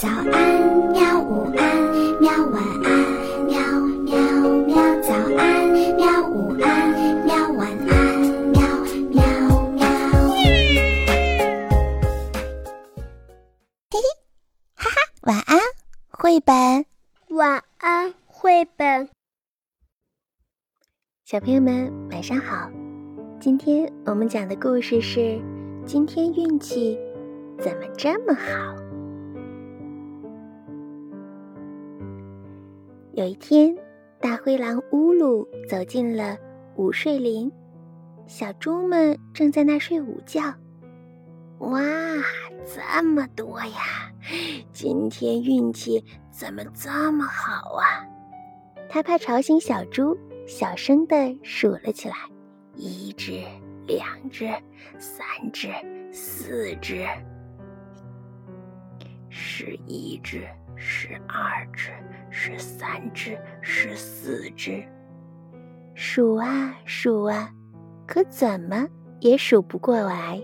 早安，喵！午安，喵！晚安，喵喵喵！早安，喵！午安，喵！晚安，喵喵喵！嘿嘿，哈哈，晚安，绘本。晚安，绘本。小朋友们，晚上好。今天我们讲的故事是：今天运气怎么这么好？有一天，大灰狼乌鲁走进了午睡林，小猪们正在那睡午觉。哇，这么多呀！今天运气怎么这么好啊？他怕吵醒小猪，小声的数了起来：一只，两只，三只，四只，十一只，十二只，十三只，十四只。数啊数啊，可怎么也数不过来。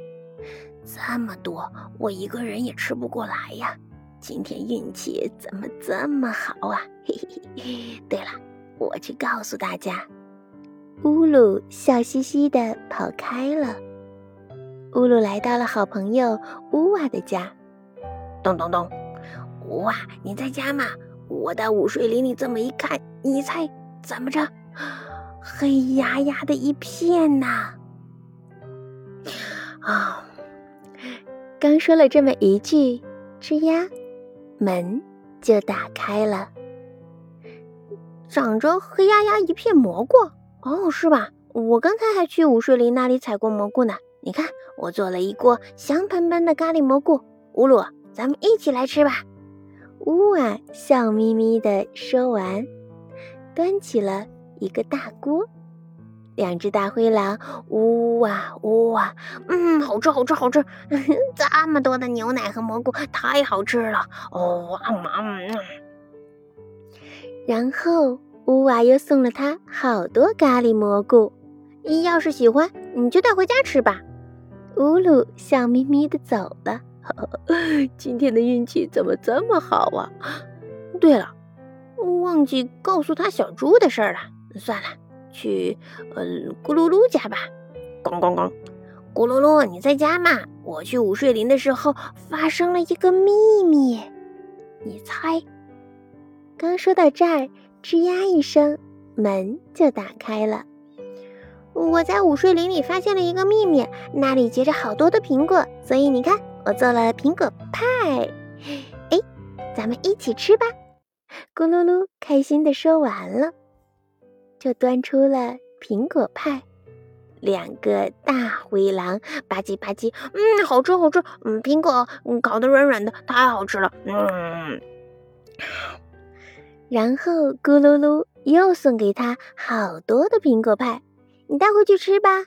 这么多，我一个人也吃不过来呀！今天运气怎么这么好啊？嘿嘿嘿！对了，我去告诉大家。乌鲁笑嘻嘻的跑开了。乌鲁来到了好朋友乌瓦的家。咚咚咚！乌瓦，你在家吗？我到午睡林里这么一看，你猜怎么着？黑压压的一片呐！啊！刚说了这么一句，吱呀，门就打开了。长着黑压压一片蘑菇，哦，是吧？我刚才还去午睡林那里采过蘑菇呢。你看，我做了一锅香喷喷的咖喱蘑菇。乌鲁，咱们一起来吃吧。乌啊，笑眯眯的说完，端起了一个大锅。两只大灰狼，呜哇呜哇，嗯，好吃好吃好吃！这么多的牛奶和蘑菇，太好吃了！哦，嗯。然后乌瓦又送了他好多咖喱蘑菇，你要是喜欢，你就带回家吃吧。乌鲁笑眯眯的走了。今天的运气怎么这么好啊？对了，忘记告诉他小猪的事儿了。算了。去，呃，咕噜噜家吧。咣咣咣，咕噜噜，你在家吗？我去午睡林的时候发生了一个秘密，你猜？刚说到这儿，吱呀一声，门就打开了。我在午睡林里发现了一个秘密，那里结着好多的苹果，所以你看，我做了苹果派。哎，咱们一起吃吧。咕噜噜开心的说完了。就端出了苹果派，两个大灰狼吧唧吧唧，嗯，好吃好吃，嗯，苹果嗯烤的软软的，太好吃了，嗯。然后咕噜噜又送给他好多的苹果派，你带回去吃吧。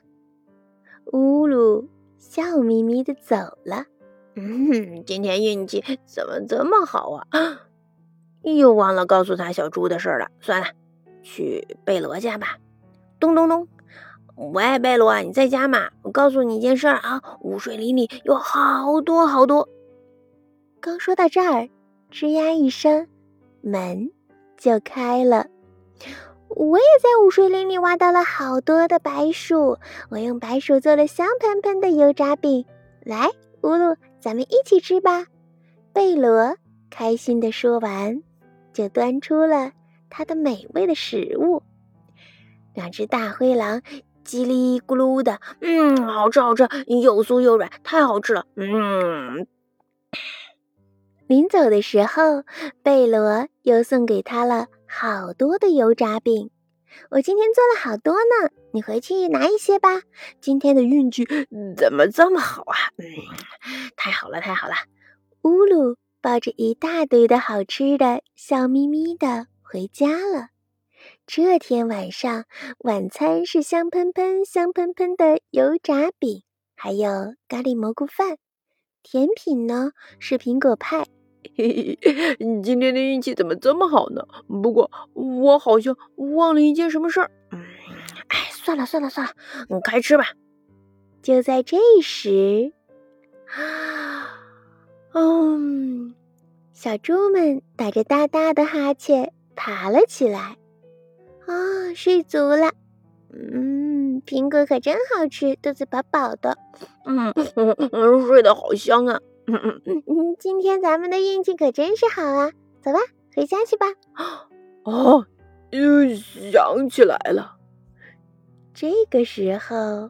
乌鲁笑眯眯的走了。嗯，今天运气怎么这么好啊？又忘了告诉他小猪的事了，算了。去贝罗家吧，咚咚咚！喂，贝罗，你在家吗？我告诉你一件事啊，午睡林里有好多好多。刚说到这儿，吱呀一声，门就开了。我也在午睡林里挖到了好多的白薯，我用白薯做了香喷喷的油炸饼。来，乌鲁，咱们一起吃吧。贝罗开心的说完，就端出了。它的美味的食物，两只大灰狼叽里咕噜的，嗯，好吃好吃，又酥又软，太好吃了，嗯。临走的时候，贝罗又送给他了好多的油炸饼。我今天做了好多呢，你回去拿一些吧。今天的运气怎么这么好啊？嗯，太好了，太好了。乌鲁抱着一大堆的好吃的，笑眯眯的。回家了。这天晚上晚餐是香喷喷、香喷喷的油炸饼，还有咖喱蘑菇饭。甜品呢是苹果派。嘿嘿，你今天的运气怎么这么好呢？不过我好像忘了一件什么事儿。嗯，哎，算了算了算了，你开吃吧。就在这时，嗯。小猪们打着大大的哈欠爬了起来。啊，睡足了。嗯，苹果可真好吃，肚子饱饱的。嗯嗯，睡得好香啊。嗯嗯嗯，今天咱们的运气可真是好啊。走吧，回家去吧。哦，又想起来了。这个时候，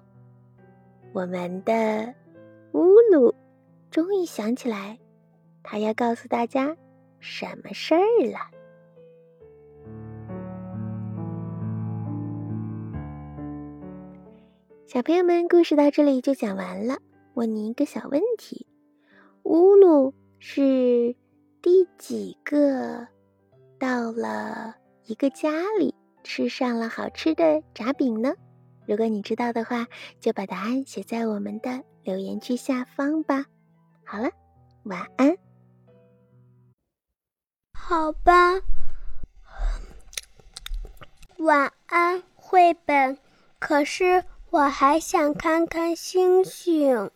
我们的乌鲁终于想起来，他要告诉大家什么事儿了。小朋友们，故事到这里就讲完了。问你一个小问题：乌鲁是？第几个到了一个家里吃上了好吃的炸饼呢？如果你知道的话，就把答案写在我们的留言区下方吧。好了，晚安。好吧，晚安，绘本。可是我还想看看星星。